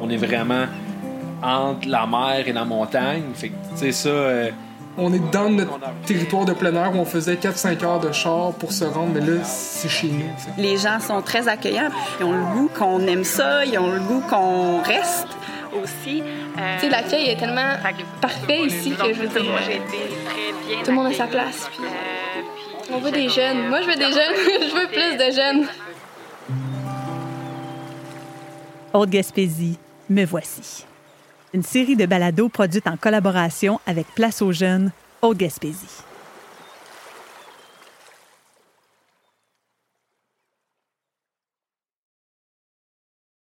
on est vraiment entre la mer et la montagne. Fait que, tu sais, ça. euh, On est dans notre territoire de plein air où on faisait 4-5 heures de char pour se rendre, mais là, c'est chez nous. Les gens sont très accueillants. Ils ont le goût qu'on aime ça, ils ont le goût qu'on reste aussi. Euh, Tu sais, l'accueil est tellement parfait ici que je veux dire, Moi, j'ai été très bien tout le monde a sa place. Puis Euh, puis on veut des jeunes. Moi, je veux des jeunes. je veux plus de jeunes. Haute-Gaspésie, me voici. Une série de balados produite en collaboration avec Place aux jeunes, Haute-Gaspésie.